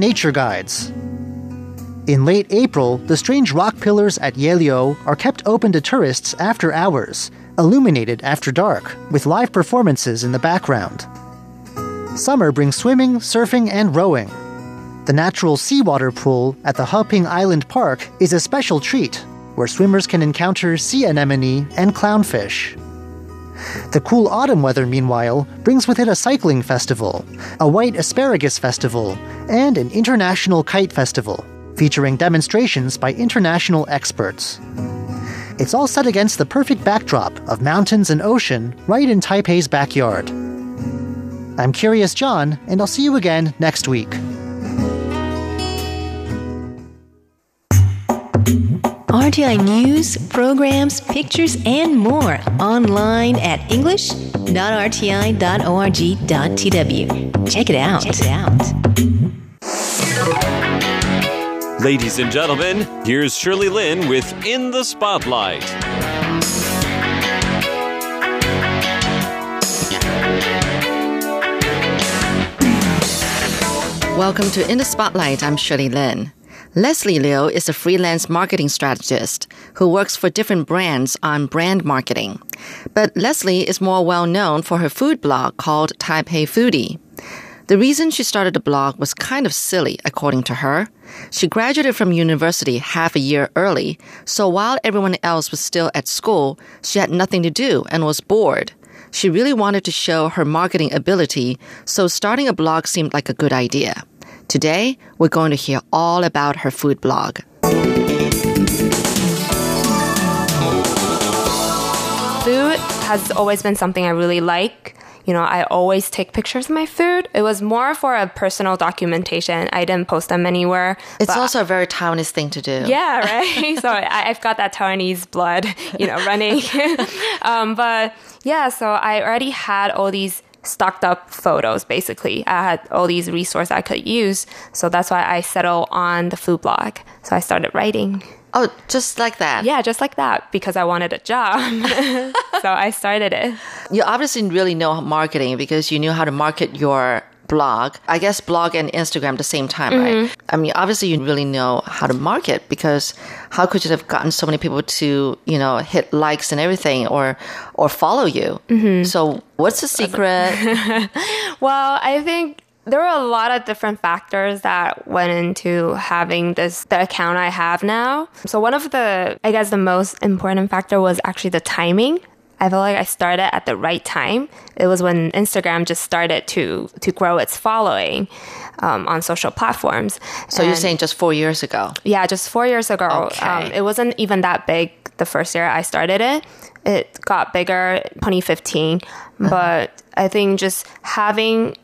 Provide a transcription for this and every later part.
Nature Guides. In late April, the strange rock pillars at Yeliu are kept open to tourists after hours, illuminated after dark, with live performances in the background. Summer brings swimming, surfing, and rowing. The natural seawater pool at the Heping Island Park is a special treat, where swimmers can encounter sea anemone and clownfish. The cool autumn weather, meanwhile, brings with it a cycling festival, a white asparagus festival, and an international kite festival, featuring demonstrations by international experts. It's all set against the perfect backdrop of mountains and ocean right in Taipei's backyard. I'm Curious John, and I'll see you again next week. RTI News, programs, pictures, and more online at english.rti.org.tw. Check it out. Check it out. Ladies and gentlemen, here's Shirley Lin with In the Spotlight. Welcome to In the Spotlight. I'm Shirley Lin. Leslie Liu is a freelance marketing strategist who works for different brands on brand marketing. But Leslie is more well known for her food blog called Taipei Foodie. The reason she started the blog was kind of silly, according to her. She graduated from university half a year early, so while everyone else was still at school, she had nothing to do and was bored. She really wanted to show her marketing ability, so starting a blog seemed like a good idea. Today, we're going to hear all about her food blog. Food has always been something I really like. You know, I always take pictures of my food. It was more for a personal documentation. I didn't post them anywhere. It's also a very Taiwanese thing to do. yeah, right. so I, I've got that Taiwanese blood, you know, running. um, but yeah, so I already had all these stocked up photos. Basically, I had all these resources I could use. So that's why I settled on the food blog. So I started writing. Oh, just like that. Yeah, just like that because I wanted a job. so I started it. You obviously really know marketing because you knew how to market your blog. I guess blog and Instagram at the same time, Mm-hmm. right? I mean, obviously you really know how to market because how could you have gotten so many people to, you know, hit likes and everything or or follow you? Mm-hmm. So, what's the secret? Well, I think there were a lot of different factors that went into having this the account I have now. So one of the I guess the most important factor was actually the timing. I feel like I started at the right time. It was when Instagram just started to to grow its following um, on social platforms. so, you're saying just 4 years ago. yeah, just four years ago. Okay. Um, it wasn't even that big the first year I started it. It got bigger 2015, but I think just having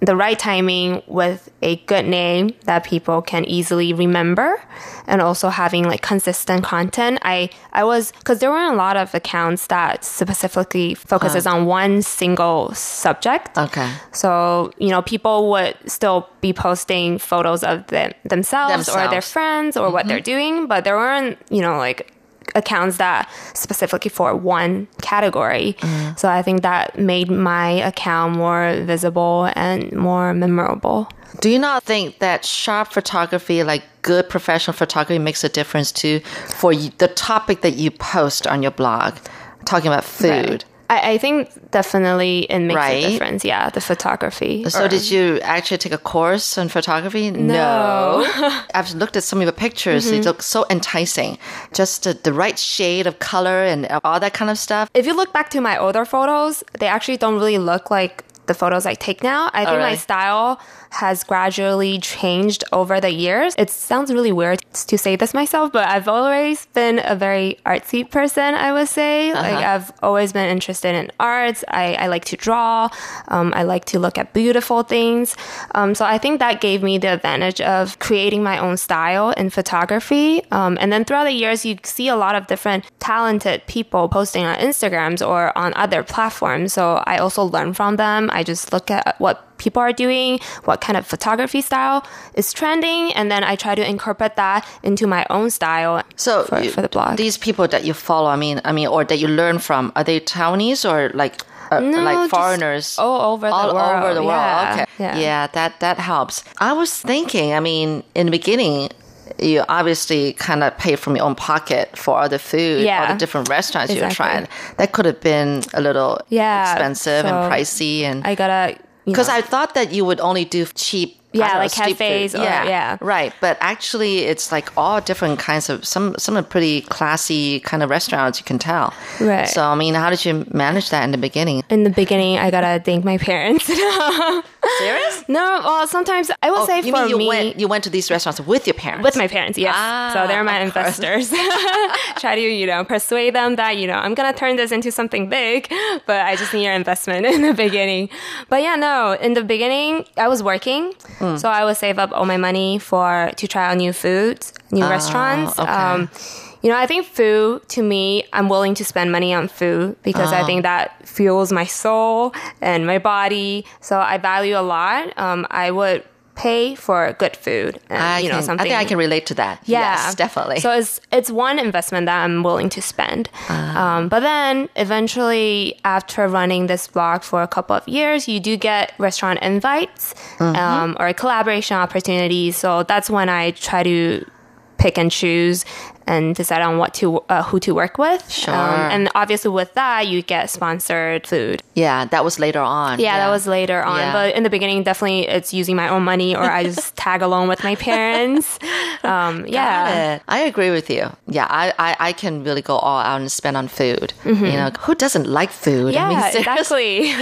the right timing with a good name that people can easily remember and also having like consistent content. I i was because there weren't a lot of accounts that specifically focuses uh-huh. on one single subject. Okay. so, you know, people would still be posting photos of them, themselves, or their friends or what they're mm-hmm. doing, but there weren't, you know, like accounts that specifically for one category. So I think that made my account more visible and more memorable. Do you not think that sharp photography, like good professional photography, makes a difference too for the topic that you post on your blog? Talking about food. I, I think definitely it makes Right. a difference. Yeah, the photography. So Or- did you actually take a course on photography? No. I've looked at some of your pictures. They mm-hmm. look so enticing. Just the, the right shade of color and all that kind of stuff. if you look back to my older photos, they actually don't really look like the photos I take now. I oh, think my style has gradually changed over the years. It sounds really weird to say this myself, but I've always been a very artsy person, I would say. Like I've always been interested in arts. I, I like to draw. Um, I like to look at beautiful things. Um, so I think that gave me the advantage of creating my own style in photography. Um, and then throughout the years, you see a lot of different talented people posting on Instagrams or on other platforms. So I also learn from them. I just look at what people are doing, what kind of photography style is trending, and then I try to incorporate that into my own style. So for, you- for the blog. these people that you follow, I mean, I mean, or that you learn from, are they Taiwanese or like uh, No, like foreigners all over the all world. over the world. Yeah, Okay, yeah. yeah, that that helps. I was thinking. I mean, in the beginning. You obviously kind of pay from your own pocket for all the food, all the different restaurants you Exactly. trying. That could have been a little Yeah, expensive and pricey, and I gotta you because know, I thought that you would only do cheap. Yeah, know, like cafes or- yeah. right. But actually, it's like all different kinds of some some are pretty classy kind of restaurants. You can tell. Right. So I mean, how did you manage that in the beginning? in the beginning, I gotta thank my parents. Serious? no, well, sometimes I will say Oh, you for mean you me. went you went to these restaurants with your parents? with my parents, yes. Ah, so they're my investors. Try to, you know, persuade them that, you know, I'm going to turn this into something big, but I just need your investment in the beginning. But yeah, no, in the beginning, I was working. Hmm. So I would save up all my money for, to try out new foods, new restaurants. Ah, Um, you know, I think food to me, I'm willing to spend money on food because Ah. I think that fuels my soul and my body. So I value a lot. Um, I would pay for good food and, I you know, can, something. I think I can relate to that. Yeah, Yes, definitely. So it's it's one investment that I'm willing to spend. Ah. Um, but then eventually, after running this blog for a couple of years, you do get restaurant invites Mm-hmm. um, or collaboration opportunities. So that's when I try to pick and choose and decide on what to uh, who to work with. Um, and obviously, with that, you get sponsored food. yeah, that was later on. Yeah, that was later on. Yeah. But in the beginning, definitely it's using my own money or I just tag along with my parents. Um, yeah. I agree with you. Yeah, I, I, I can really go all out and spend on food. You know, who doesn't like food? Mm-hmm. Yeah, I mean, exactly.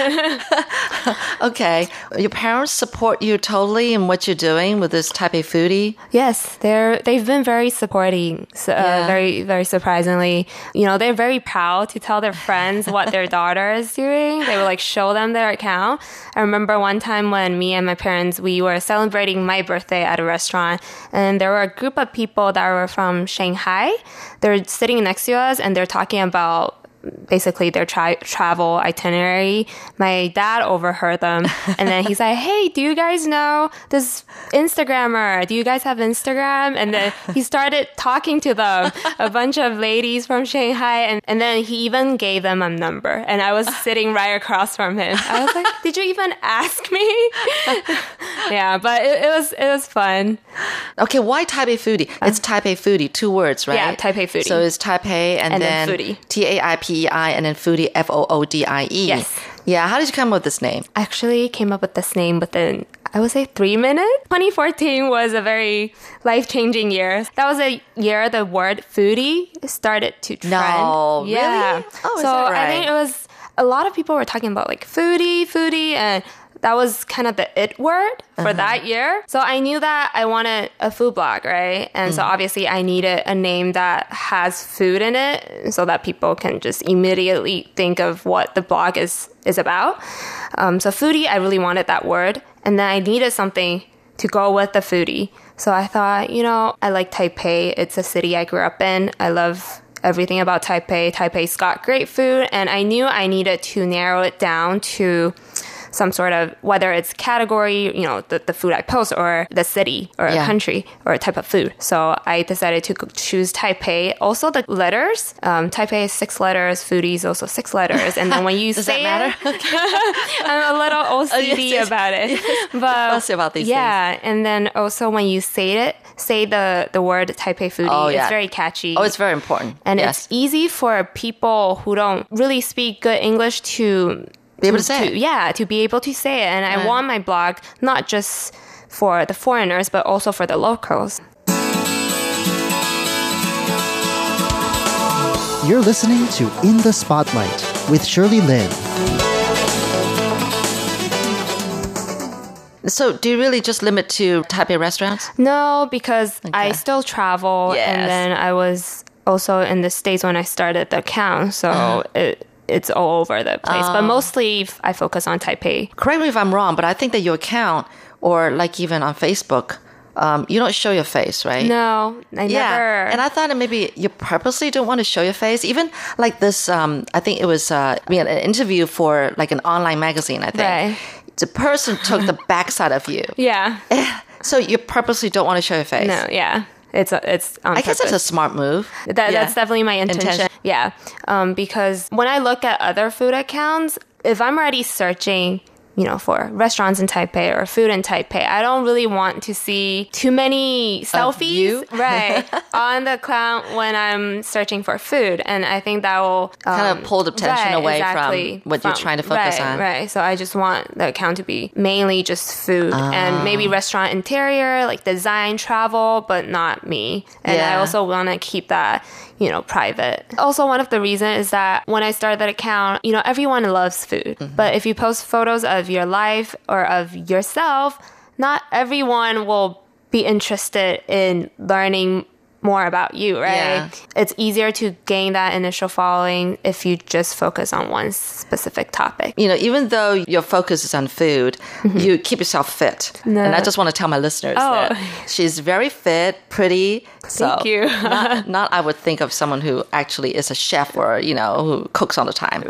Okay. Your parents support you totally in what you're doing with this type of foodie? yes, they're they've been very supporting. So, Uh, yeah. very very surprisingly, you know, they're very proud to tell their friends what their daughter is doing. They will like show them their account. I remember one time when me and my parents we were celebrating my birthday at a restaurant, and there were a group of people that were from Shanghai. They're sitting next to us, and they're talking about basically their tri- travel itinerary. My dad overheard them, and then he's like, "Hey, do you guys know this Instagrammer? Do you guys have Instagram?" And then he started talking to them, a bunch of ladies from Shanghai, and, and then he even gave them a number. And I was sitting right across from him. I was like, "Did you even ask me?" yeah, but it, it was it was fun. Okay, why Taipei foodie? It's uh-huh. Taipei foodie, two words, right? Yeah, Taipei foodie. So it's Taipei and, And then then, foodie. T A I P E I and then foodie F O O D I E. Yes. Yeah, how did you come up with this name? I actually came up with this name within I would say three minutes. 2014 was a very life changing year. That was a year the word foodie started to trend. No, really? yeah. Oh, is so that I think it was a lot of people were talking about like foodie, foodie, and that was kind of the it word for Uh-huh. that year. So I knew that I wanted a food blog, right? And Mm. so obviously I needed a name that has food in it so that people can just immediately think of what the blog is is about. Um, so foodie, I really wanted that word. And then I needed something to go with the foodie. So I thought, you know, I like Taipei. It's a city I grew up in. I love everything about Taipei. Taipei's got great food, and I knew I needed to narrow it down to some sort of whether it's category, you know, the, the food I post or the city or a country or a type of food. So I decided to choose Taipei. Also the letters, um, Taipei is six letters, foodie is also six letters. And then when you Does say that matter? it, I'm a little OCD yes. about it. But Fussy about these yeah, and then also when you say it, say the the word Taipei foodie. Oh, yeah. It's very catchy. Oh, it's very important. and yes. it's easy for people who don't really speak good English to Be able to say it. Yeah, to be able to say it. And I want my blog not just for the foreigners, but also for the locals. You're listening to In the Spotlight with Shirley Lin. So, do you really just limit to Taipei restaurants? No, because I still travel, Yes. and then I was also in the states when I started the account, so Uh-huh. it, it's all over the place. Oh. But mostly I focus on Taipei. Correct me if I'm wrong, but I think that your account, or like even on Facebook, um, you don't show your face, right? No, I Yeah, never. and I thought that maybe you purposely don't want to show your face. Even like this, um, I think it was uh, I mean, an interview for like an online magazine. I think Right. the person took the backside of you, yeah. so you purposely don't want to show your face. No, yeah. It's a, it's on I guess purpose. that's a smart move. That, Yeah. That's definitely my intention. Intention. Yeah. Um, because when I look at other food accounts, if I'm already searching you know, for restaurants in Taipei or food in Taipei. I don't really want to see too many selfies, right, on the account when I'm searching for food, and I think that will um, kind of pull the attention right, away exactly, from what you're trying to focus right, on. Right. So I just want the account to be mainly just food and Ah. maybe restaurant interior, like design, travel, but not me. And I also want to keep that you know, private. Also, one of the reasons is that when I started that account, you know, everyone loves food. Mm-hmm. But if you post photos of your life or of yourself, not everyone will be interested in learning more about you, right? Yeah. It's easier to gain that initial following if you just focus on one specific topic. You know, even though your focus is on food, you keep yourself fit. No. And I just want to tell my listeners Oh. that she's very fit, pretty. So Thank you. not, not I would think of someone who actually is a chef or, you know, who cooks all the time.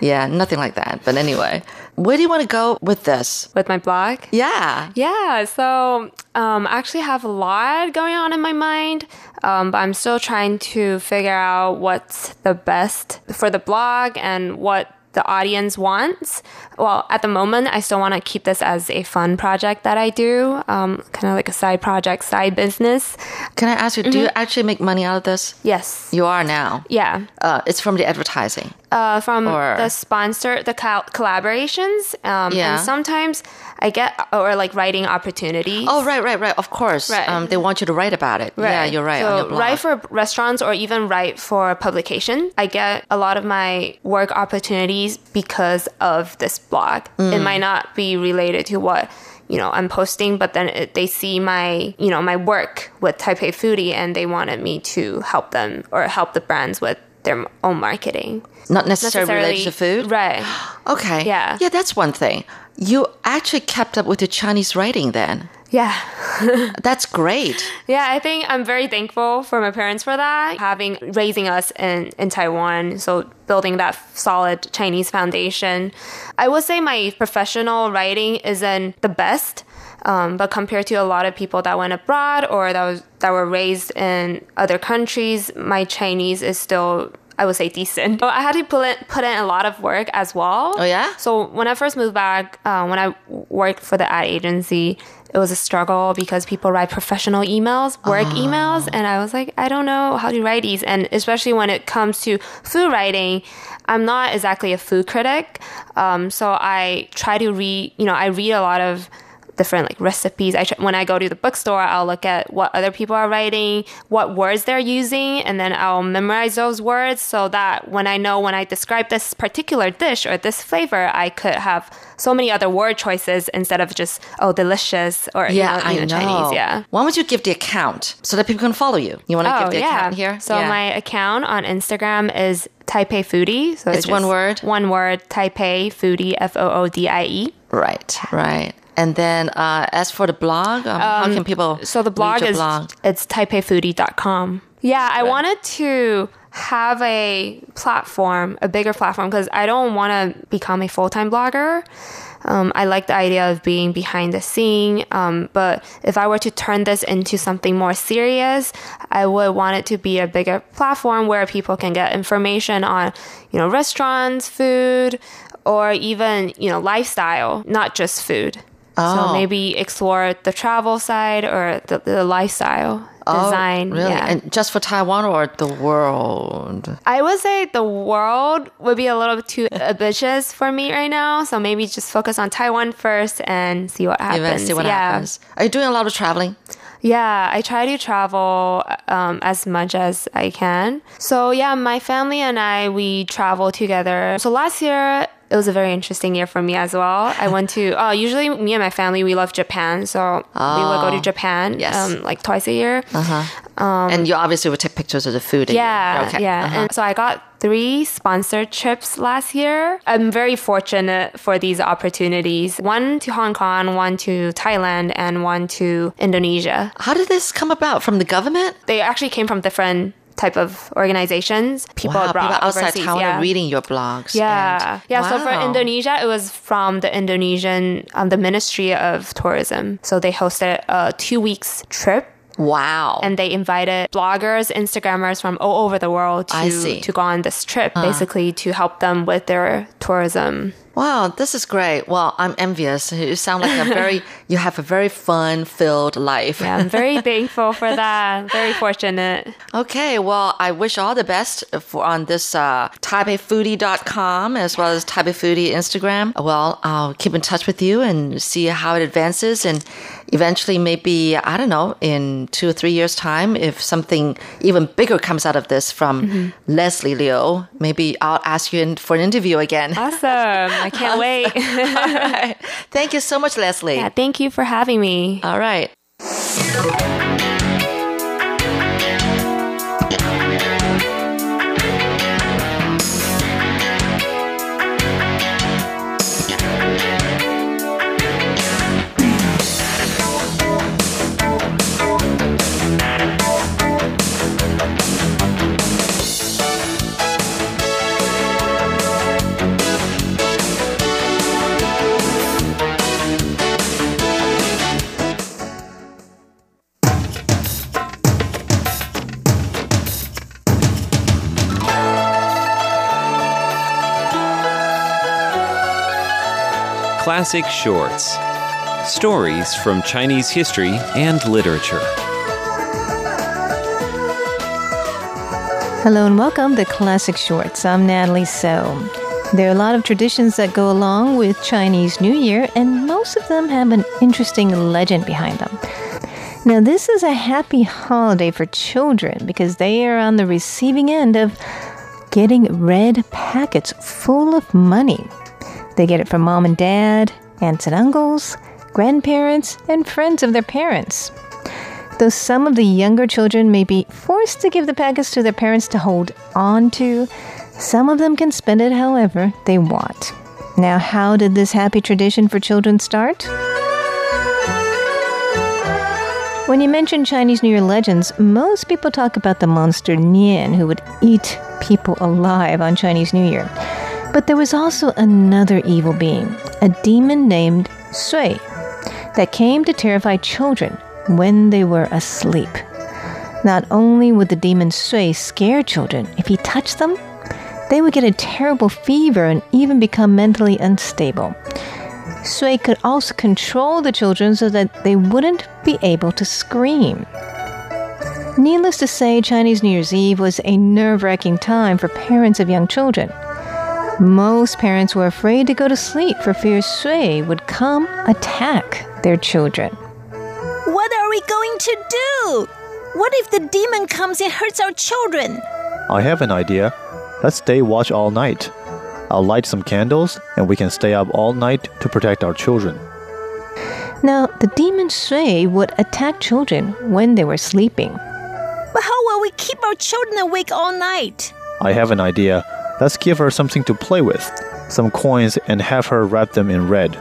Yeah, nothing like that. But anyway, where do you want to go with this? With my blog? Yeah. Yeah, so um, I actually have a lot going on in my mind, um, but I'm still trying to figure out what's the best for the blog and what the audience wants. Well, at the moment, I still want to keep this as a fun project that I do, um, kind of like a side project, side business. Can I ask you, do you actually make money out of this? Yes. You are now. Yeah. Uh, it's from the advertising. uh, from Or- the sponsor, the col- collaborations. Um, Yeah. And sometimes I get, or like writing opportunities. Oh, right, right, right. Of course. Right. Um, they want you to write about it. Yeah, you're right. So on your blog. write for restaurants or even write for publication. I get a lot of my work opportunities because of this blog. It Mm. might not be related to what you know I'm posting, but then it, they see my you know my work with Taipei Foodie and they wanted me to help them or help the brands with their own marketing. Not necessarily, related to food? right? Okay. Yeah. Yeah, that's one thing. You actually kept up with your Chinese writing then. Yeah. That's great. Yeah, I think I'm very thankful for my parents for that, having raising us in, in Taiwan. So building that solid Chinese foundation. I would say my professional writing isn't the best. Um, but compared to a lot of people that went abroad or that was that were raised in other countries, my Chinese is still I would say decent. But I had to put in, put in a lot of work as well. Oh, yeah? So when I first moved back, uh, when I worked for the ad agency, it was a struggle because people write professional emails, work emails, and I was like, I don't know how to write these. And especially when it comes to food writing, I'm not exactly a food critic. Um, so I try to read, you know, I read a lot of different like recipes. I tr- when I go to the bookstore, I'll look at what other people are writing, what words they're using, and then I'll memorize those words so that when I know when I describe this particular dish or this flavor, I could have so many other word choices instead of just oh delicious or you Yeah, know, I you know. know, Chinese. Yeah. Why don't you give the account so that people can follow you? You want to give Oh the yeah. account here? So Yeah. my account on Instagram is Taipei Foodie. So It's one word? One word. Taipei Foodie. F O O D I E. Right, right. And then uh, as for the blog, um, how can people So the blog is blog? it's taipeifoodie.com. Yeah, I wanted to have a platform, a bigger platform, because I don't want to become a full time blogger. Um, I like the idea of being behind the scene, um, but if I were to turn this into something more serious, I would want it to be a bigger platform where people can get information on, you know, restaurants, food, or even you know lifestyle, not just food. Oh. So maybe explore the travel side or the, the lifestyle oh, design. Oh, really? Yeah. And just for Taiwan or the world? I would say the world would be a little too ambitious for me right now. So maybe just focus on Taiwan first and see what happens. Even see what yeah. happens. Are you doing a lot of traveling? Yeah, I try to travel um, as much as I can. So yeah, my family and I we travel together. So last year it was a very interesting year for me as well. I went to uh, usually me and my family we love Japan, so we would go to Japan Oh, Yes. um, like twice a year. And you obviously would take pictures of the food. Um, Yeah, Okay. yeah. uh-huh. And so I got three sponsored trips last year. I'm very fortunate for these opportunities. One to Hong Kong, one to Thailand, and one to Indonesia. How did this come about? From the government? They actually came from different type of organizations. People wow, abroad, people outside Taiwan yeah. are reading your blogs. Yeah, and- yeah. So for Indonesia, it was from the Indonesian, um, the Ministry of Tourism. So they hosted a two weeks trip Wow. and they invited bloggers, Instagrammers from all over the world to see. to go on this trip, basically to help them with their tourism Wow, this is great. Well, I'm envious. You sound like a very, you have a very fun filled life. Yeah, I'm very thankful for that. Very fortunate. Okay, well, I wish all the best for on this uh, TaipeiFoodie.com as well as Taipei Foodie Instagram. Well, I'll keep in touch with you and see how it advances and eventually maybe i don't know in two or three years time if something even bigger comes out of this from mm-hmm. leslie liu maybe i'll ask you in, for an interview again. Awesome. I can't wait. Right. Thank you so much leslie. Yeah thank you for having me. All right Classic Shorts Stories from Chinese History and Literature. Hello and welcome to Classic Shorts. I'm Natalie So. There are a lot of traditions that go along with Chinese New Year, and most of them have an interesting legend behind them. Now, this is a happy holiday for children because they are on the receiving end of getting red packets full of money. They get it from mom and dad, aunts and uncles, grandparents, and friends of their parents. Though some of the younger children may be forced to give the packets to their parents to hold on to, some of them can spend it however they want. Now, how did this happy tradition for children start? When you mention Chinese New Year legends, most people talk about the monster Nian who would eat people alive on Chinese New Year. But there was also another evil being, a demon named Sui, that came to terrify children when they were asleep. Not only would the demon Sui scare children, if he touched them, they would get a terrible fever and even become mentally unstable. Sui could also control the children so that they wouldn't be able to scream. Needless to say, Chinese New Year's Eve was a nerve wracking time for parents of young children. Most parents were afraid to go to sleep for fear Sui would come attack their children. What are we going to do? What if the demon comes and hurts our children? I have an idea. Let's stay watch all night. I'll light some candles and we can stay up all night to protect our children. Now, the demon Sui would attack children when they were sleeping. But how will we keep our children awake all night? I have an idea. Let's give her something to play with, some coins, and have her wrap them in red.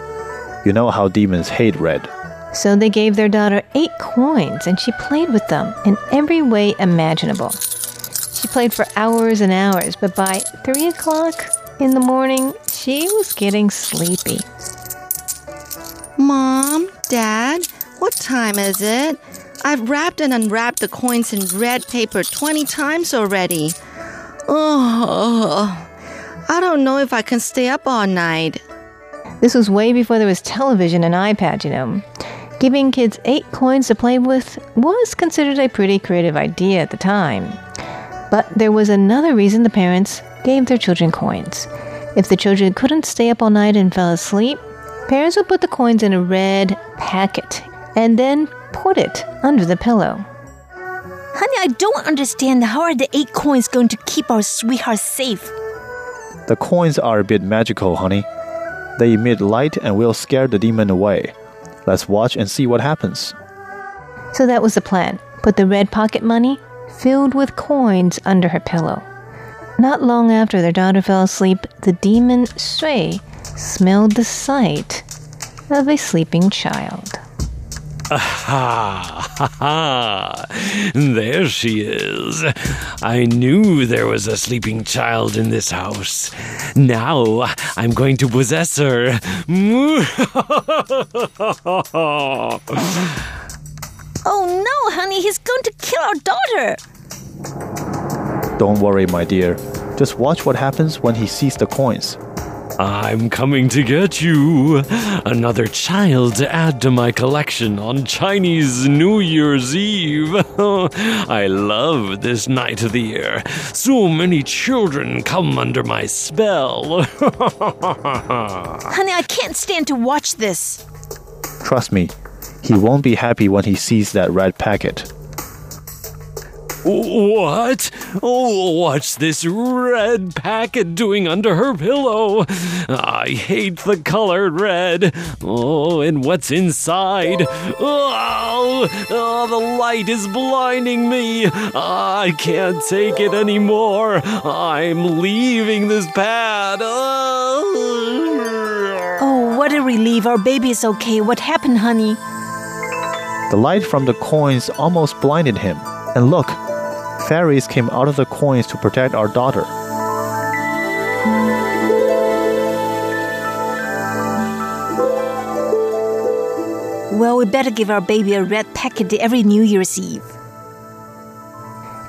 You know how demons hate red. So they gave their daughter eight coins, and she played with them in every way imaginable. She played for hours and hours, but by three o'clock in the morning, she was getting sleepy. Mom, Dad, what time is it? I've wrapped and unwrapped the coins in red paper 20 times already. Oh, I don't know if I can stay up all night. This was way before there was television and iPad, you know. Giving kids eight coins to play with was considered a pretty creative idea at the time. But there was another reason the parents gave their children coins. If the children couldn't stay up all night and fell asleep, parents would put the coins in a red packet and then put it under the pillow. Honey, I don't understand how are the eight coins going to keep our sweetheart safe? The coins are a bit magical, honey. They emit light and will scare the demon away. Let's watch and see what happens. So that was the plan. Put the red pocket money filled with coins under her pillow. Not long after their daughter fell asleep, the demon Sui smelled the sight of a sleeping child. Aha! Ha ha! There she is. I knew there was a sleeping child in this house. Now I'm going to possess her. oh no, honey, he's going to kill our daughter. Don't worry, my dear. Just watch what happens when he sees the coins. I'm coming to get you. Another child to add to my collection on Chinese New Year's Eve. I love this night of the year. So many children come under my spell. Honey, I can't stand to watch this. Trust me, he won't be happy when he sees that red packet. What? Oh, what's this red packet doing under her pillow? I hate the color red. Oh, and what's inside? Oh, oh the light is blinding me. I can't take it anymore. I'm leaving this pad. Oh. oh, what a relief. Our baby is okay. What happened, honey? The light from the coins almost blinded him. And look, fairies came out of the coins to protect our daughter. Well, we better give our baby a red packet every New Year's Eve.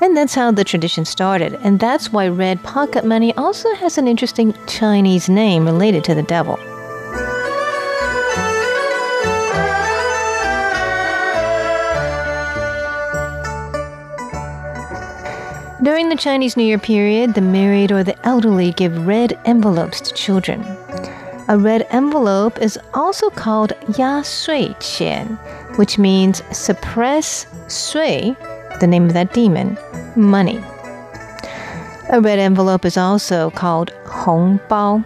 And that's how the tradition started, and that's why red pocket money also has an interesting Chinese name related to the devil. During the Chinese New Year period, the married or the elderly give red envelopes to children. A red envelope is also called Ya Sui Qian, which means suppress sui, the name of that demon, money. A red envelope is also called Hong Bao.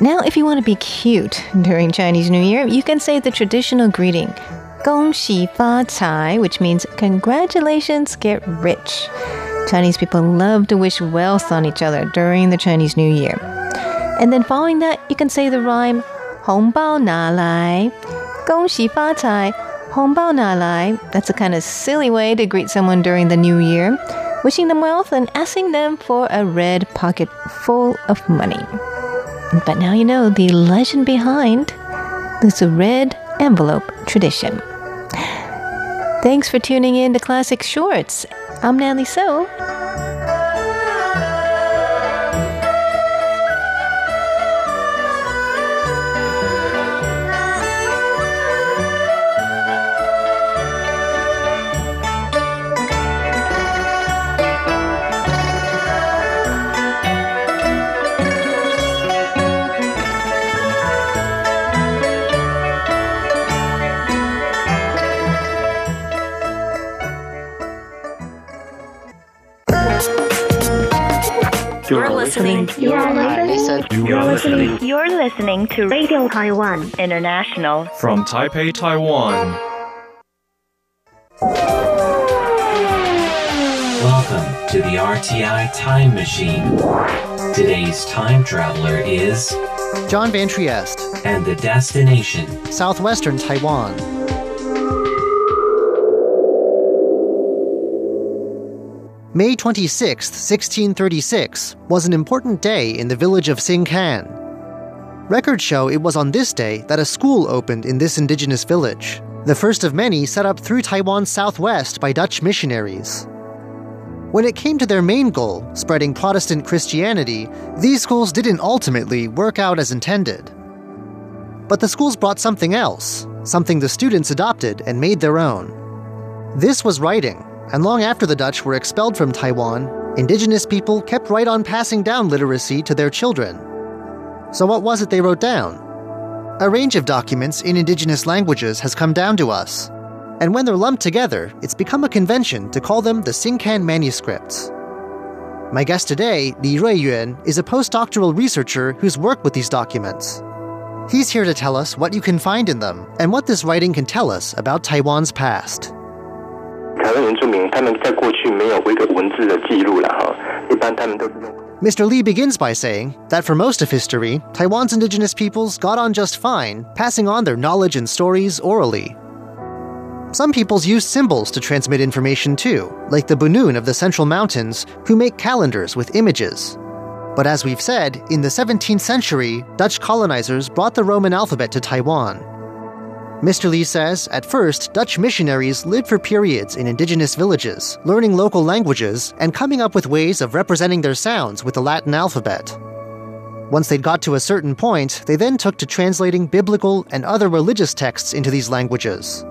Now, if you want to be cute during Chinese New Year, you can say the traditional greeting, Gong Xi Fa Cai, which means congratulations, get rich. Chinese people love to wish wealth on each other during the Chinese New Year. And then following that, you can say the rhyme 红包拿来,恭喜发财,红包拿来. That's a kind of silly way to greet someone during the new year, wishing them wealth and asking them for a red pocket full of money. But now you know the legend behind this red envelope tradition. Thanks for tuning in to Classic Shorts. I'm Natalie So. Listening. You are listening. You are listening. You're listening to Radio Taiwan International from Taipei, Taiwan. Welcome to the RTI Time Machine. Today's time traveler is John Van Trieste, and the destination southwestern Taiwan. May 26, 1636, was an important day in the village of Sinkan. Records show it was on this day that a school opened in this indigenous village, the first of many set up through Taiwan's southwest by Dutch missionaries. When it came to their main goal, spreading Protestant Christianity, these schools didn't ultimately work out as intended. But the schools brought something else, something the students adopted and made their own. This was writing and long after the Dutch were expelled from Taiwan, indigenous people kept right on passing down literacy to their children. So, what was it they wrote down? A range of documents in indigenous languages has come down to us, and when they're lumped together, it's become a convention to call them the Sinkan manuscripts. My guest today, Li Ruiyuan, is a postdoctoral researcher who's worked with these documents. He's here to tell us what you can find in them and what this writing can tell us about Taiwan's past. 台湾原住民他们在过去没有一个文字的记录了哈，一般他们都是用。Mr. Lee begins by saying that for most of history, Taiwan's indigenous peoples got on just fine, passing on their knowledge and stories orally. Some peoples use symbols to transmit information too, like the Bunun of the Central Mountains, who make calendars with images. But as we've said, in the 17th century, Dutch colonizers brought the Roman alphabet to Taiwan, Mr. Lee says at first, Dutch missionaries lived for periods in indigenous villages, learning local languages and coming up with ways of representing their sounds with the Latin alphabet. Once they'd got to a certain point, they then took to translating biblical and other religious texts into these languages.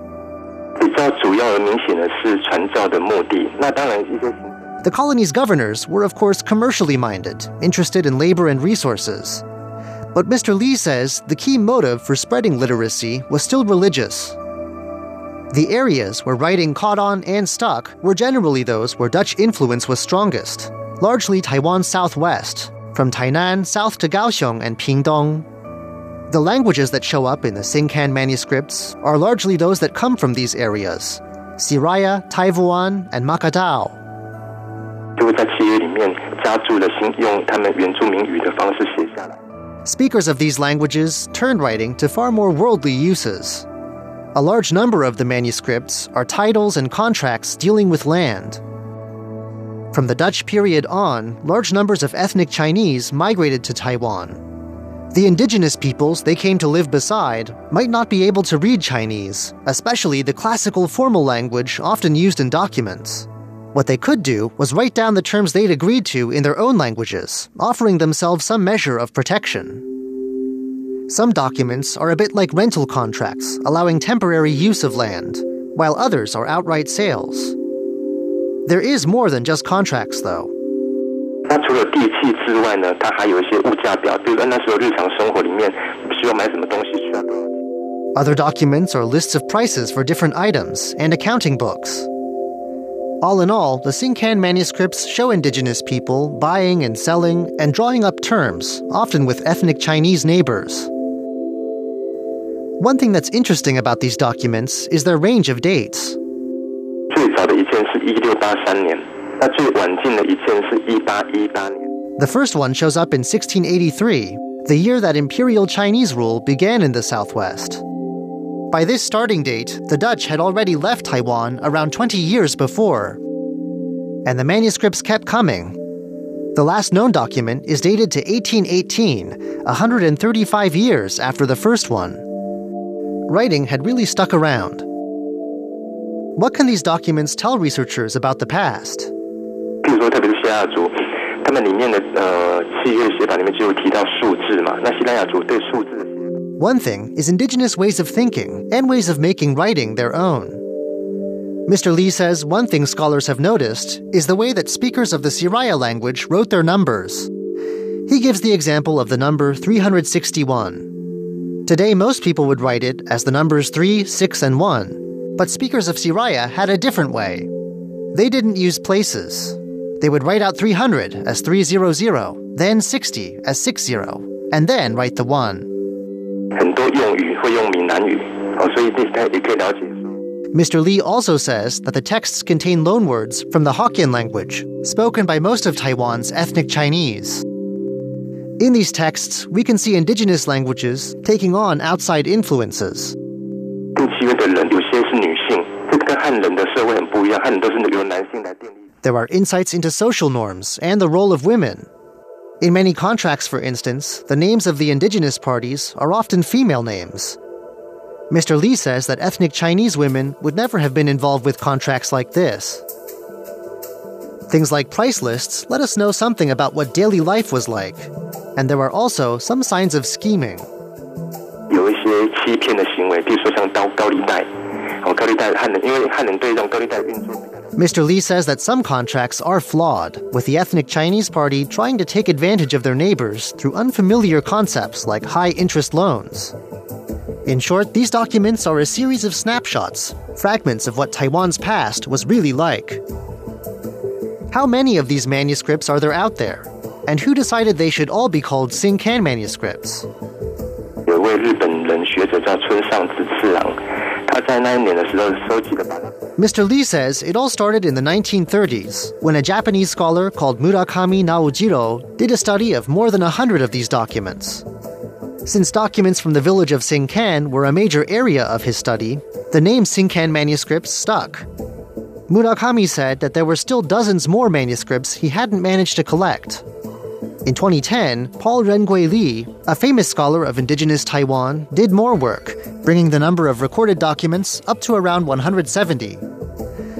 The colony's governors were, of course, commercially minded, interested in labor and resources. But Mr. Lee says the key motive for spreading literacy was still religious. The areas where writing caught on and stuck were generally those where Dutch influence was strongest, largely Taiwan's southwest, from Tainan south to Kaohsiung and Pingdong. The languages that show up in the Sinkan manuscripts are largely those that come from these areas Siraya, Taivoan, and Makatao. 就在契约里面加注了新用他们原住民语的方式写下来。Speakers of these languages turned writing to far more worldly uses. A large number of the manuscripts are titles and contracts dealing with land. From the Dutch period on, large numbers of ethnic Chinese migrated to Taiwan. The indigenous peoples they came to live beside might not be able to read Chinese, especially the classical formal language often used in documents. What they could do was write down the terms they'd agreed to in their own languages, offering themselves some measure of protection. Some documents are a bit like rental contracts, allowing temporary use of land, while others are outright sales. There is more than just contracts, though. 那除了地契之外呢，它还有一些物价表，比如说那时候日常生活里面需要买什么东西，需要多少钱。 Other documents are lists of prices for different items and accounting books. All in all, the Sinkan manuscripts show indigenous people buying and selling and drawing up terms, often with ethnic Chinese neighbors. One thing that's interesting about these documents is their range of dates. The first one shows up in 1683, the year that imperial Chinese rule began in the Southwest. By this starting date, the Dutch had already left Taiwan around 20 years before. And the manuscripts kept coming. The last known document is dated to 1818, 135 years after the first one. Writing had really stuck around. What can these documents tell researchers about the past? 譬如说，特别是西拉雅族，他们里面的呃契约写法里面就有提到数字嘛。那西拉雅族对数字的 One thing is indigenous ways of thinking and ways of making writing their own. Mr. Lee says one thing scholars have noticed is the way that speakers of the Siraya language wrote their numbers. He gives the example of the number 361. Today, most people would write it as the numbers 3, 6, and 1, but speakers of Siraya had a different way. They didn't use places. They would write out 300 as 300, then 60 as 60, and then write the 1. 很多用语会用闽南语，哦，所以这他也可以了解。 Mr. Lee also says that the texts contain loanwords from the Hokkien language, spoken by most of Taiwan's ethnic Chinese. In these texts, we can see indigenous languages taking on outside influences. 定契约的人有些是女性，这个跟汉人的社会很不一样，汉人都是由男性来订立。 There are insights into social norms and the role of women. In many contracts, for instance, the names of the indigenous parties are often female names. Mr. Lee says that ethnic Chinese women would never have been involved with contracts like this. Things like price lists let us know something about what daily life was like, and there are also some signs of scheming. 有一些欺骗的行为，比如说像高高利贷，哦，高利贷汉人因为汉人对这种高利贷运作。 Mr. Lee says that some contracts are flawed, with the ethnic Chinese party trying to take advantage of their neighbors through unfamiliar concepts like high interest loans. In short, these documents are a series of snapshots, fragments of what Taiwan's past was really like. How many of these manuscripts are there out there? And who decided they should all be called Xingkan manuscripts? 有一位日本人学者叫村上直次郎， Mr. Lee says it all started in the 1930s when a Japanese scholar called Murakami Naojiro did a study of more than 100 of these documents. Since documents from the village of Sinkan were a major area of his study, the name Sinkan manuscripts stuck. Murakami said that there were still dozens more manuscripts he hadn't managed to collect, In 2010, Paul Rengui Li, a famous scholar of indigenous Taiwan, did more work, bringing the number of recorded documents up to around 170.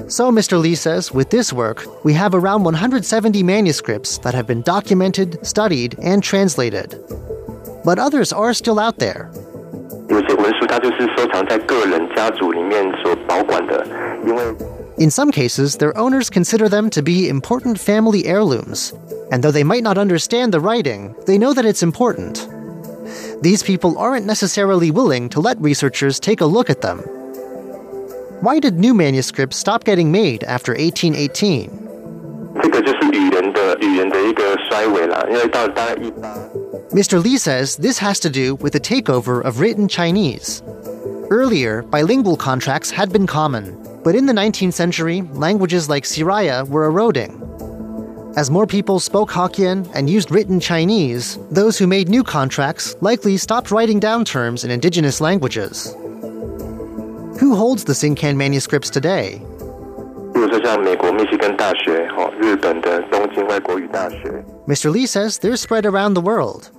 So, Mr. Lee says, with this work, we have around 170 manuscripts that have been documented, studied, and translated. But others are still out there. 有些文书它就是收藏在个人家族里面所保管的，因为 in some cases, their owners consider them to be important family heirlooms, and though they might not understand the writing, they know that it's important. These people aren't necessarily willing to let researchers take a look at them. Why did new manuscripts stop getting made after 1818? Mr. Lee says this has to do with the takeover of written Chinese. Earlier, bilingual contracts had been common, but in the 19th century, languages like Siraya were eroding. As more people spoke Hokkien and used written Chinese, those who made new contracts likely stopped writing down terms in indigenous languages. Who holds the Sinkan manuscripts today? Mr. Lee says they're spread around the world,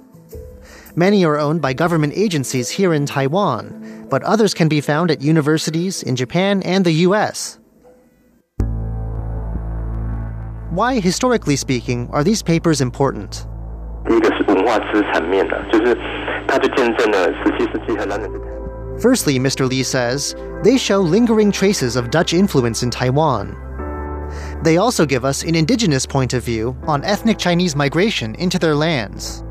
Many are owned by government agencies here in Taiwan, but others can be found at universities in Japan and the US. Why, historically speaking, are these papers important? 第一个是文化资产面的，就是它就见证了十七世纪荷兰人的 Firstly, Mr. Lee says, they show lingering traces of Dutch influence in Taiwan. They also give us an indigenous point of view on ethnic Chinese migration into their lands.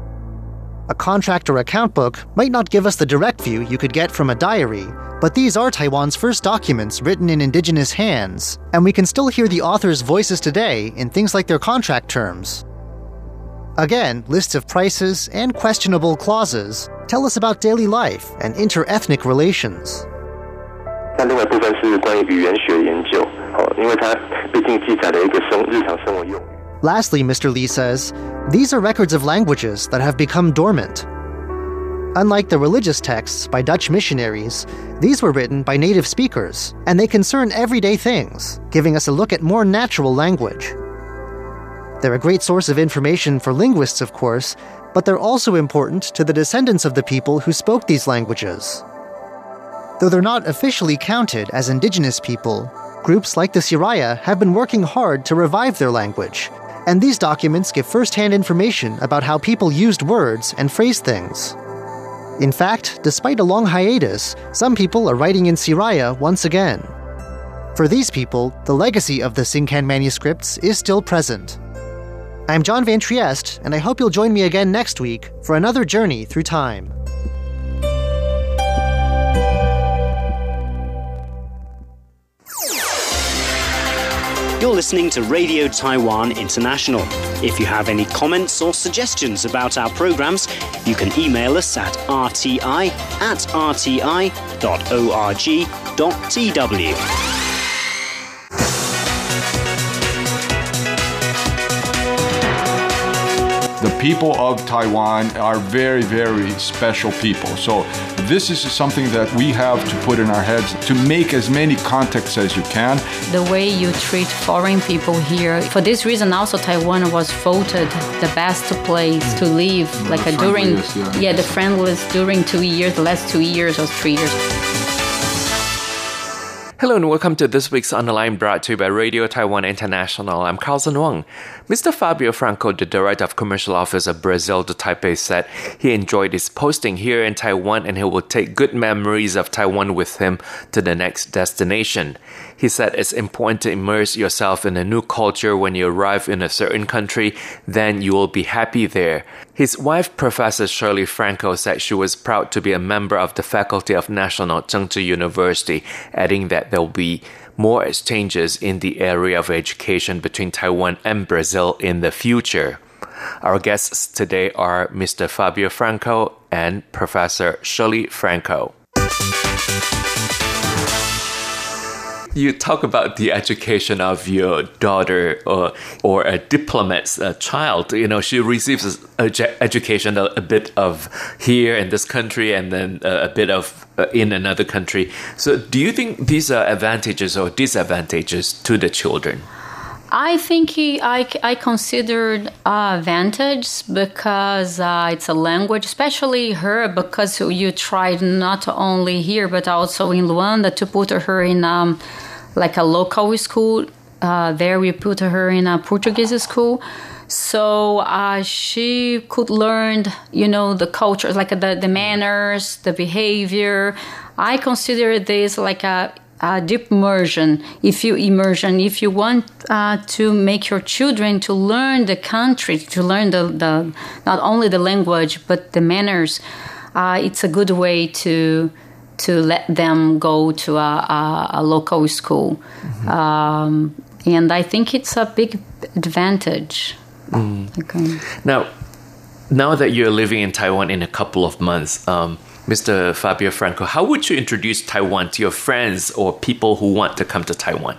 A contract or account book might not give us the direct view you could get from a diary, but these are Taiwan's first documents written in indigenous hands, and we can still hear the authors' voices today in things like their contract terms. Again, lists of prices and questionable clauses tell us about daily life and inter ethnic relations. 那另外一部分是关于语言学研究，哦，因为它毕竟记载了一个生日常生活用语。 Lastly, Mr. Lee says, these are records of languages that have become dormant. Unlike the religious texts by Dutch missionaries, these were written by native speakers, and they concern everyday things, giving us a look at more natural language. They're a great source of information for linguists, of course, but they're also important to the descendants of the people who spoke these languages. Though they're not officially counted as indigenous people, groups like the Siraya have been working hard to revive their language, and these documents give first hand information about how people used words and phrased things. In fact, despite a long hiatus, some people are writing in Siraya once again. For these people, the legacy of the Sinkan manuscripts is still present. I'm John Van Trieste, and I hope you'll join me again next week for another journey through time. You're listening to Radio Taiwan International. If you have any comments or suggestions about our programs, you can email us at rti at rti.org.tw. people of Taiwan are very, very special people. So, this is something that we have to put in our heads to make as many contacts as you can. the way you treat foreign people here. For this reason, also Taiwan was voted the best place to mm. live, mm, like the a during friendliest, yeah. the friendliest during two years, the last two years or three years. Hello and welcome to this week's Online brought to you by Radio Taiwan International. I'm Carlson Wong. Mr. Fabio Franco, the Director of Commercial Office of Brazil to Taipei, said he enjoyed his posting here in Taiwan and he will take good memories of Taiwan with him to the next destination. He said it's important to immerse yourself in a new culture when you arrive in a certain country, then you will be happy there. His wife, Professor Shirley Franco, said she was proud to be a member of the faculty of National Chengchi University, adding that there will be more exchanges in the area of education between Taiwan and Brazil in the future. Our guests today are Mr. Fabio Franco and Professor Shirley Franco. You talk about the education of your daughter or, or a diplomat's uh, child. You know, she receives education a, a bit of here in this country and then uh, a bit of uh, in another country. So, do you think these are advantages or disadvantages to the children? I think I, I considered advantage because uh, it's a language, especially her, because you tried not only here but also in Luanda to put her in um, like a local school. Uh, there we put her in a Portuguese school. So uh, she could learn, you know, the culture, like the, the manners, the behavior. I consider this like a, a deep immersion. If you immersion, if you want uh, to make your children to learn the country, to learn the, the not only the language but the manners, uh, it's a good way to to let them go to a, a, a local school. Mm-hmm. Um, and I think it's a big advantage. Mm. Okay. Now, now that you're living in Taiwan in a couple of months, um, Mr. Fabio Franco, how would you introduce Taiwan to your friends or people who want to come to Taiwan?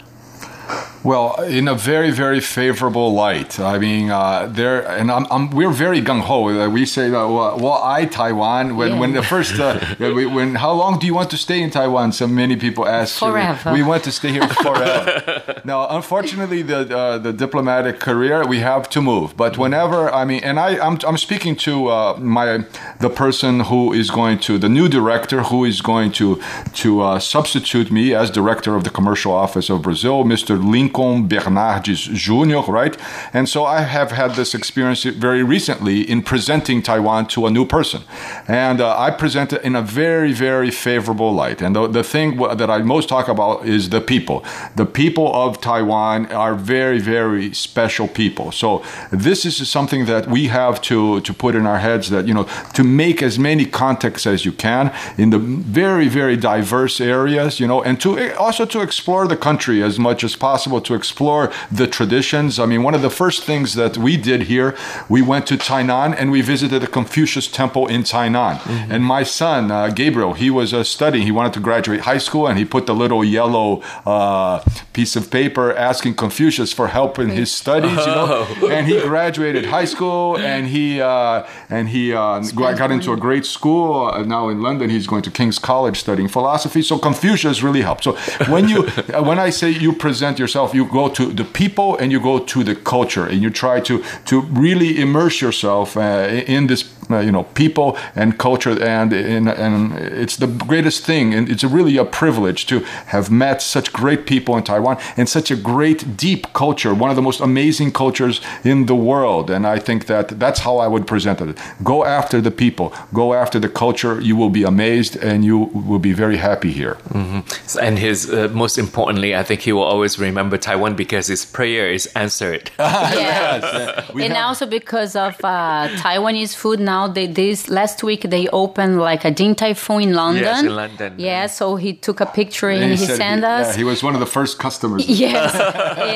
Well, in a very, very favorable light. I mean, uh, there, and I'm, I'm, we're very gung ho. Uh, we say, uh, well, well, I Taiwan. When, yeah. when the first, uh, we, when, how long do you want to stay in Taiwan? So many people ask. Forever. We, we want to stay here forever. now, unfortunately, the uh, the diplomatic career, we have to move. But whenever, I mean, and I, I'm, I'm speaking to uh, my the person who is going to the new director who is going to to substitute me as director of the commercial office of Brazil, Mr. Lincoln Bernardes Jr., right? And so I have had this experience very recently in presenting Taiwan to a new person. And uh, I present it in a very, very favorable light. And the, the thing that I most talk about is the people. The people of Taiwan are very, very special people. So this is something that we have to, to put in our heads that, you know, to make as many contacts as you can in the very, very diverse areas, you know, and to also to explore the country as much as possible to explore the traditions. I mean, one of the first things that we did here, we went to Tainan and we visited the Confucius Temple in Tainan. Mm-hmm. And my son, uh, Gabriel, he was uh, studying. He wanted to graduate high school and he put the little yellow uh, piece of paper asking Confucius for help in his studies, you know. Oh. And he graduated high school and he uh, and he uh, got into a great school. Uh, now in London, he's going to King's College studying philosophy. So Confucius really helped. So when you when I say you present yourself, you go to the people and you go to the culture and you try to to really immerse yourself uh, in this uh, you know people and culture and, and and it's the greatest thing and it's really a privilege to have met such great people in Taiwan and such a great deep culture one of the most amazing cultures in the world. And I think that that's how I would present it. Go after the people go after the culture you will be amazed and you will be very happy here. Mm-hmm. and his uh, most importantly I think he will always remember Taiwan because his prayer is answered. Yes. and have... also because of uh, Taiwanese food now now they this last week they opened like a Din Tai Fung in London. Yes, in London. Yeah, so he took a picture and, and he, he sent he, us. Yeah, he was one of the first customers. Yes,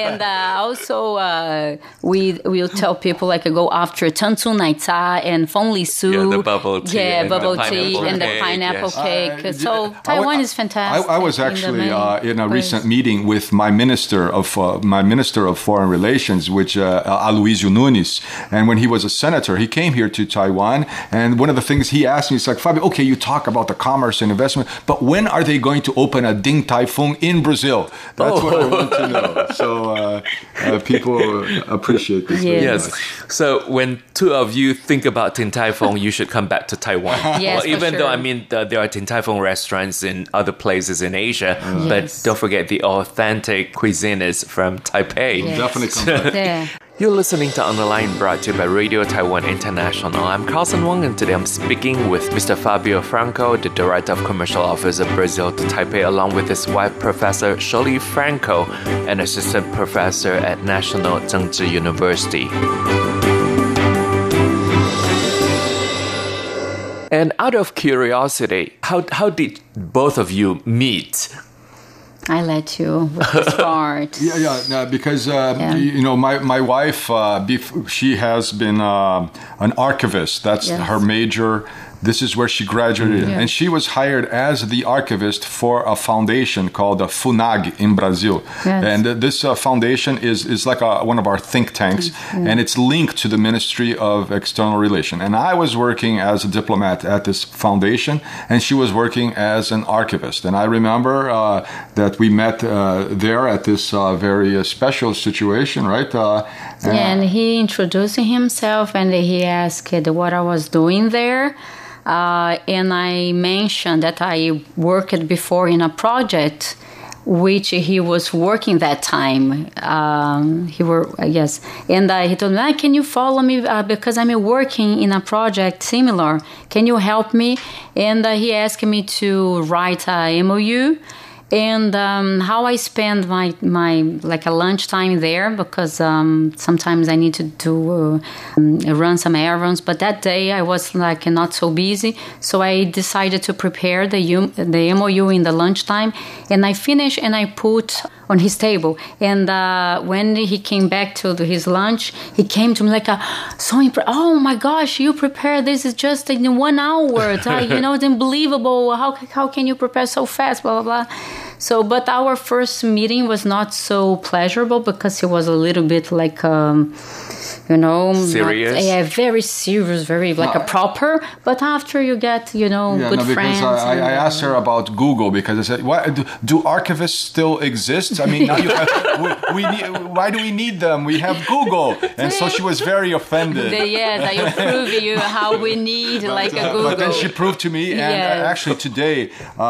and uh, also uh, we will tell people like go after Tansu Naita and Feng Li Su. Yeah, the bubble tea. Yeah, bubble tea and the pineapple yes. cake. Uh, so Taiwan I, is fantastic. I, I was actually in, uh, in a place. recent meeting with my minister of uh, my minister of foreign relations, which uh, Aloysio Nunes, and when he was a senator, he came here to Taiwan Taiwan. And one of the things he asked me is like, Fabio, okay, you talk about the commerce and investment, but when are they going to open a Din Tai Fung in Brazil? That's oh. what I want to know. So uh, uh, people appreciate this. Yes. yes. So when two of you think about Din Tai Fung, you should come back to Taiwan. yes, well, even sure. though I mean the, there are Din Tai Fung restaurants in other places in Asia, mm. but don't forget the authentic cuisine is from Taipei. Yes. Definitely come back. yeah. You're listening to On the Line brought to you by Radio Taiwan International. I'm Carlson Wong and today I'm speaking with Mr. Fabio Franco, the Director of Commercial Office of Brazil to Taipei, along with his wife, Professor Shirley Franco, an assistant professor at National Chengchi University. And out of curiosity, how, how did both of you meet? I let you start. yeah, yeah, no, because uh, yeah. you know my my wife, uh, she has been uh, an archivist. That's yes. her major this is where she graduated. Yeah. And she was hired as the archivist for a foundation called the FUNAG in Brazil. Yes. And uh, this uh, foundation is, is like a, one of our think tanks, yeah. and it's linked to the Ministry of External Relation. And I was working as a diplomat at this foundation, and she was working as an archivist. And I remember uh, that we met uh, there at this uh, very uh, special situation, right? Yeah, and he introduced himself and he asked what I was doing there. Uh, and I mentioned that I worked before in a project which he was working that time. Um, he were, I guess, and uh, he told me, ah, "Can you follow me uh, because I'm working in a project similar? Can you help me?" And uh, he asked me to write a MOU and um, how I spend my my like a lunchtime there because um, sometimes I need to do uh, run some errands. But that day I was like not so busy, so I decided to prepare the the MOU in the lunchtime, and I finished and I put on his table. And uh, when he came back to his lunch, he came to me like, a, so impressed. Oh my gosh, you prepared this is just in one hour. you know, it's unbelievable. How how can you prepare so fast? Blah blah blah. So, but our first meeting was not so pleasurable because he was a little bit like, um, you know, serious. Not, yeah, very serious, very like no, a proper. But after you get, you know, yeah, good no, friends. I, I, I, asked her about Google because I said, why, do, do archivists still exist? I mean, now you have, we, we need, why do we need them? We have Google. And so she was very offended. The, yes, I prove you how we need but, like a Google. But then she proved to me, and yes. actually today, uh,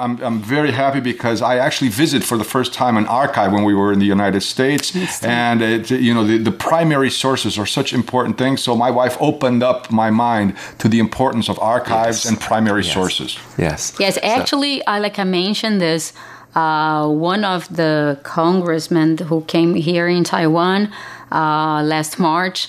I'm, I'm very happy because I actually visit for the first time an archive when we were in the United States, and it, you know the, the primary sources are such important things. So my wife opened up my mind to the importance of archives yes. and primary yes. sources. Yes. Yes. Actually, so. I like I mentioned this. Uh, one of the congressmen who came here in Taiwan uh, last March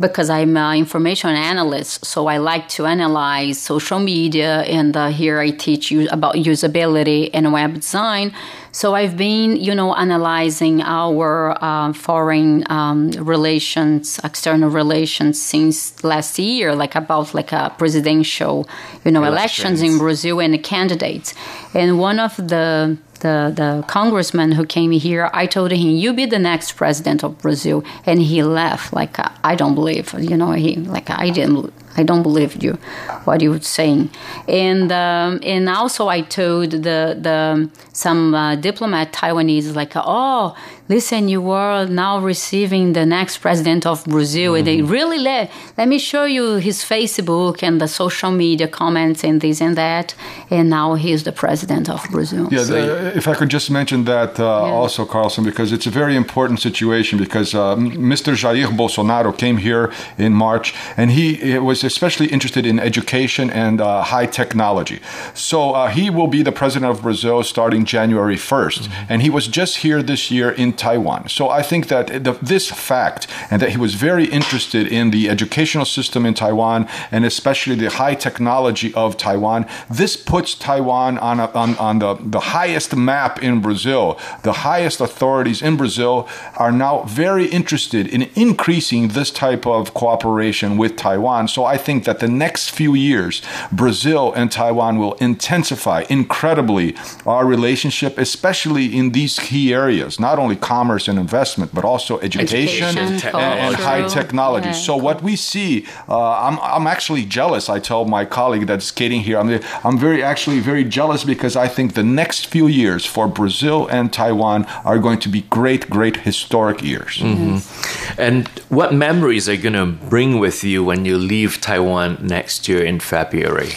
because I'm an information analyst, so I like to analyze social media, and uh, here I teach you about usability and web design. So I've been, you know, analyzing our uh, foreign um, relations, external relations since last year, like about like a presidential, you know, elections, elections in Brazil and the candidates. And one of the the, the congressman who came here, I told him, "You be the next president of Brazil," and he laughed like, "I don't believe," you know. He like, "I didn't I don't believe you, what you were saying. And um, and also I told the the some uh, diplomat Taiwanese like, oh, listen, you are now receiving the next president of Brazil, mm-hmm. and they mm-hmm. really let let me show you his Facebook and the social media comments and this and that, and now he's the president of Brazil. Yeah, so, the, if I could just mention that uh, yeah. also, Carlson, because it's a very important situation because uh, Mr. Jair Bolsonaro came here in March, and he was was especially interested in education and uh, high technology. So uh, he will be the president of Brazil starting January 1st. Mm-hmm. And he was just here this year in Taiwan. So I think that the, this fact and that he was very interested in the educational system in Taiwan and especially the high technology of Taiwan, this puts Taiwan on, a, on, on the, the highest map in Brazil. The highest authorities in Brazil are now very interested in increasing this type of cooperation with Taiwan. So I think that the next few years, Brazil and Taiwan will intensify incredibly our relationship, especially in these key areas, not only commerce and investment, but also education, education and, and, high technology. Yeah. So what we see, uh, I'm, I'm actually jealous. I tell my colleague that's skating here, I'm, I'm very actually very jealous because I think the next few years for Brazil and Taiwan are going to be great, great historic years. Mm-hmm. And what memories are you going to bring with you when you leave Taiwan next year in February?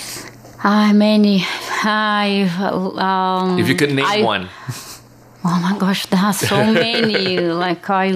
Uh, many. I um, if you could name I, one. Oh my gosh, there are so many. like I,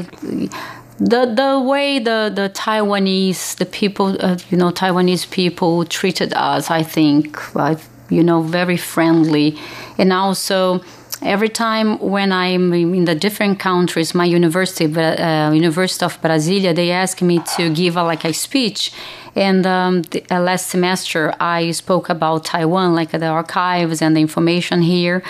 the the way the the Taiwanese, the people, uh, you know, Taiwanese people treated us. I think, uh, you know, very friendly, and also every time when I'm in the different countries, my university, uh, University of Brasilia, they ask me to give a, like a speech. And um, the, uh, last semester, I spoke about Taiwan, like the archives and the information here.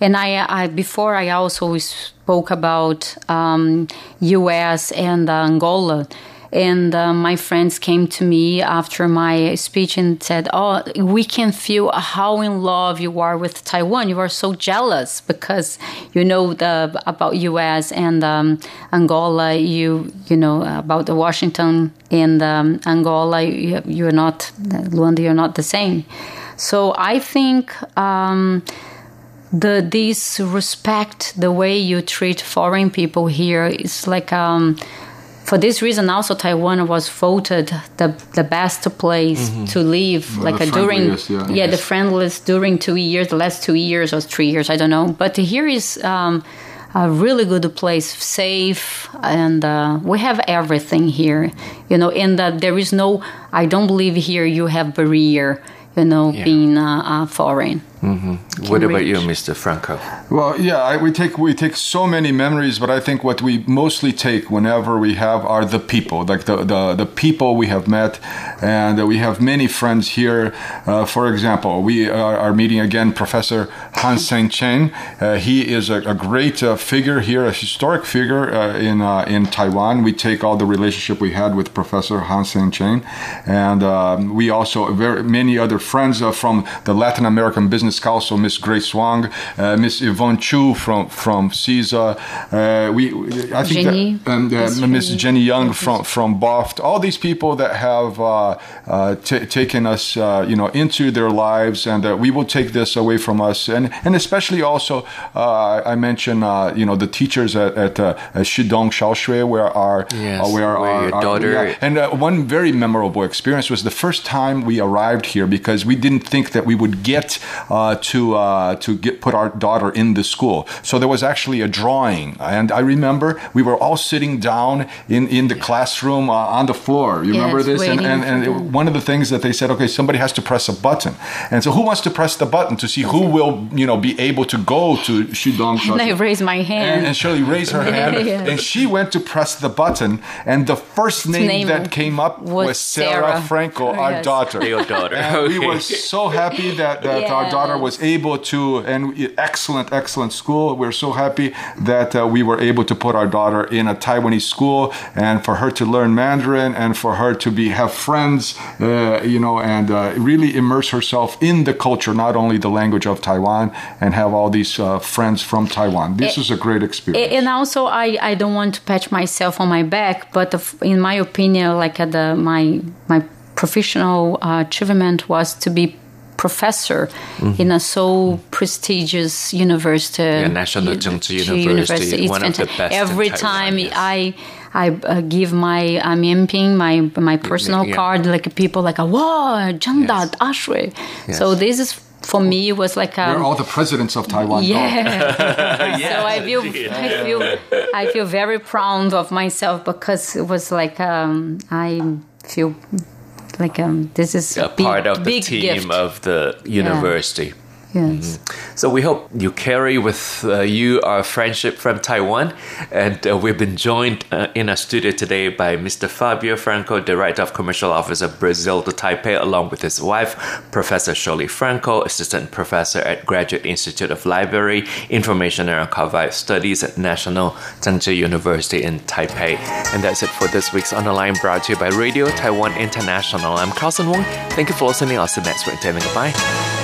And I, I before I also spoke about um, U.S. and Angola and uh, my friends came to me after my speech and said, Oh, we can feel how in love you are with Taiwan. You are so jealous because you know the, about US and um, Angola, you, you know, about the Washington and um, Angola, you, you're not, Luanda, you're not the same. So I think um, the this respect, the way you treat foreign people here is like um, for this reason, also Taiwan was voted the the best place Mm-hmm. to live, Well, like uh, during friendliest, yeah. the friendliest during two years, the last two years or three years, I don't know. But here is um, a really good place, safe, and uh, we have everything here. You know, and that there is no. I don't believe here you have barrier. You know, Yeah. being uh, uh, foreign. Hmm What about you. Mr. Franco? Well, yeah, I, we take we take so many memories, but I think what we mostly take whenever we have are the people, like the the, the people we have met, and we have many friends here. Uh, for example, we are, are meeting again Professor Han Seng Chen. Uh, he is a, a great uh, figure here, a historic figure uh, in uh, in Taiwan. We take all the relationship we had with Professor Han Seng Chen, and um, we also very many other friends uh, from the Latin American Business Council, Miss Grace Wang, uh, Miss Yvonne Chu from from CISA. Uh, we, I think Jenny. that, and uh, Miss Jenny Young from from BOFT. All these people that have uh, uh, t- taken us, uh, you know, into their lives, and uh, we will take this away from us, and and especially also, uh, I mentioned, uh, you know, the teachers at, at uh, Shidong Shaoshui, where our Yes, uh, where, where our, your our- daughter- yeah, and uh, one very memorable experience was the first time we arrived here because we didn't think that we would get uh, to uh, to get put our daughter in the school. So there was actually a drawing, and I remember we were all sitting down in, in the classroom uh, on the floor. You remember this? And, and, and it- one of the things that they said, okay, somebody has to press a button, and so who wants to press the button to see who will you know be able to go to Shudong? And I raised my hand. And, and Shirley raised her hand, Yeah. and she went to press the button, and the first name, name that came up was, was Sarah, Sarah. Franco, our Yes. daughter. Your daughter. And we were so happy that, that our daughter was able to, and excellent, excellent school. We're so happy that uh, we were able to put our daughter in a Taiwanese school, and for her to learn Mandarin, and for her to be have friends, uh, you know, and uh, really immerse herself in the culture, not only the language of Taiwan, and have all these uh, friends from Taiwan. This Eh, was a great experience. A- And also, I, I don't want to pat myself on my back, but the, in my opinion, like uh, the my my professional uh, achievement was to be professor Mhm. in a so prestigious university. Yeah, National Chengchi University, It's one of the fantastic. best in Every Taiwan, time yes. I. I uh, give my uh, mianping, my my personal yeah. card, like people like, wow, Janda Ashui. So Yes. this is for me it was like a Where all the presidents of Taiwan go. yeah. so I feel, I feel, I feel very proud of myself because it was like um, I feel like um, this is a big, part of the team gift. of the university. Yes. So we hope you carry with uh, you our friendship from Taiwan, and uh, we've been joined uh, in our studio today by Mr. Fabio Franco, Director of Commercial Office of Brazil to Taipei, along with his wife, Professor Shirley Franco, Assistant Professor at Graduate Institute of Library, Information and Archival Studies at National Chengchi University in Taipei. And that's it for this week's On the Line, brought to you by Radio Taiwan International. I'm Carlson Wong. Thank you for listening. I'll see you next week. Goodbye.